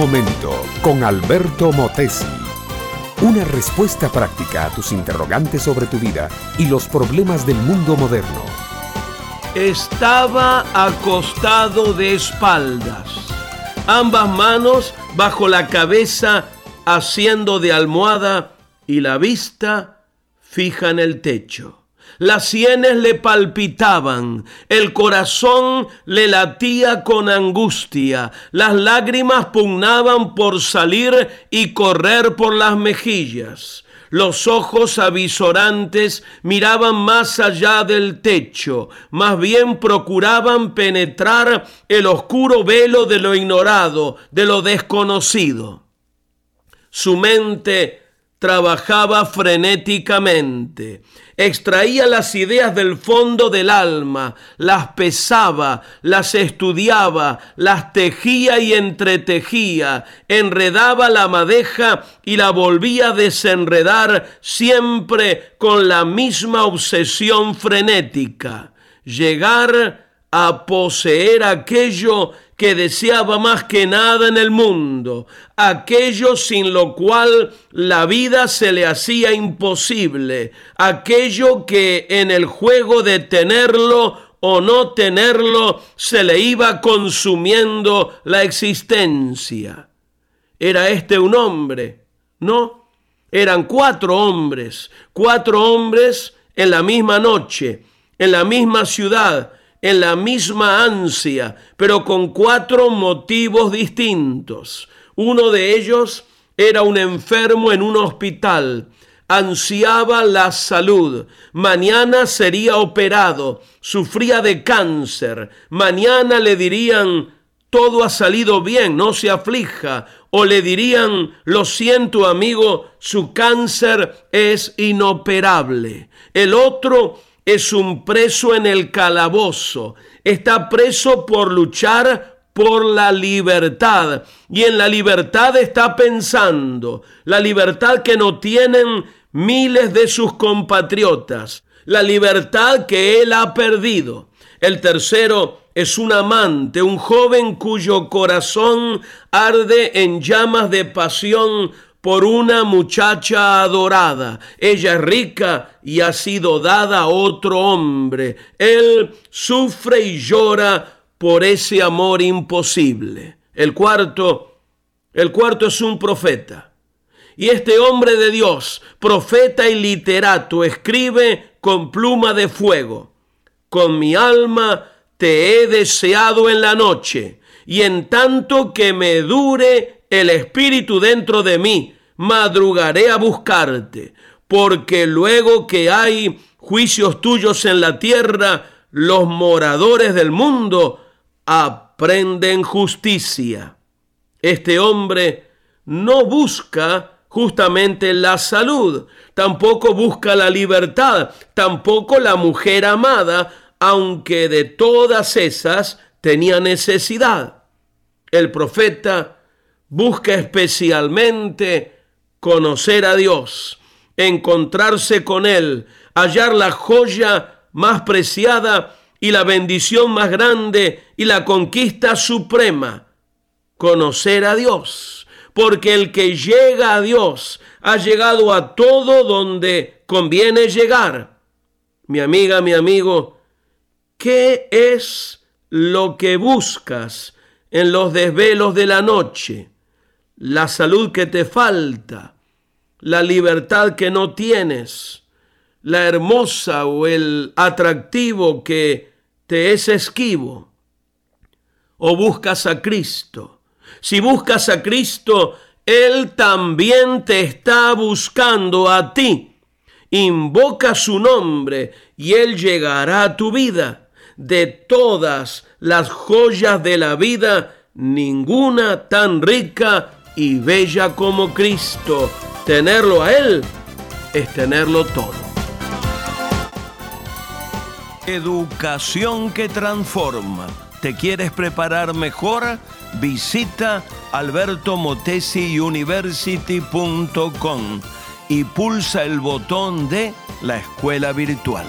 momento con Alberto Motesi. Una respuesta práctica a tus interrogantes sobre tu vida y los problemas del mundo moderno. Estaba acostado de espaldas, ambas manos bajo la cabeza haciendo de almohada y la vista fija en el techo. Las sienes le palpitaban, el corazón le latía con angustia, las lágrimas pugnaban por salir y correr por las mejillas. Los ojos avisorantes miraban más allá del techo, más bien procuraban penetrar el oscuro velo de lo ignorado, de lo desconocido. Su mente trabajaba frenéticamente, extraía las ideas del fondo del alma, las pesaba, las estudiaba, las tejía y entretejía, enredaba la madeja y la volvía a desenredar siempre con la misma obsesión frenética, llegar a poseer aquello que deseaba más que nada en el mundo, aquello sin lo cual la vida se le hacía imposible, aquello que en el juego de tenerlo o no tenerlo se le iba consumiendo la existencia. ¿Era este un hombre? No, eran cuatro hombres, cuatro hombres en la misma noche, en la misma ciudad, en la misma ansia, pero con cuatro motivos distintos. Uno de ellos era un enfermo en un hospital, ansiaba la salud, mañana sería operado, sufría de cáncer, mañana le dirían, todo ha salido bien, no se aflija, o le dirían, lo siento amigo, su cáncer es inoperable. El otro es un preso en el calabozo, está preso por luchar por la libertad. Y en la libertad está pensando, la libertad que no tienen miles de sus compatriotas, la libertad que él ha perdido. El tercero es un amante, un joven cuyo corazón arde en llamas de pasión por una muchacha adorada. Ella es rica y ha sido dada a otro hombre. Él sufre y llora por ese amor imposible. El cuarto, el cuarto es un profeta. Y este hombre de Dios, profeta y literato, escribe con pluma de fuego. Con mi alma te he deseado en la noche, y en tanto que me dure el Espíritu dentro de mí, madrugaré a buscarte, porque luego que hay juicios tuyos en la tierra, los moradores del mundo aprenden justicia. Este hombre no busca justamente la salud, tampoco busca la libertad, tampoco la mujer amada, aunque de todas esas tenía necesidad. El profeta busca especialmente conocer a Dios, encontrarse con Él, hallar la joya más preciada y la bendición más grande y la conquista suprema, conocer a Dios. Porque el que llega a Dios ha llegado a todo donde conviene llegar. Mi amiga, mi amigo, ¿qué es lo que buscas en los desvelos de la noche? La salud que te falta, la libertad que no tienes, la hermosa o el atractivo que te es esquivo. O buscas a Cristo. Si buscas a Cristo, Él también te está buscando a ti. Invoca su nombre y Él llegará a tu vida. De todas las joyas de la vida, ninguna tan rica y bella como Cristo. Tenerlo a Él es tenerlo todo. Educación que transforma. ¿Te quieres preparar mejor? Visita albertomotesiuniversity.com y pulsa el botón de la escuela virtual.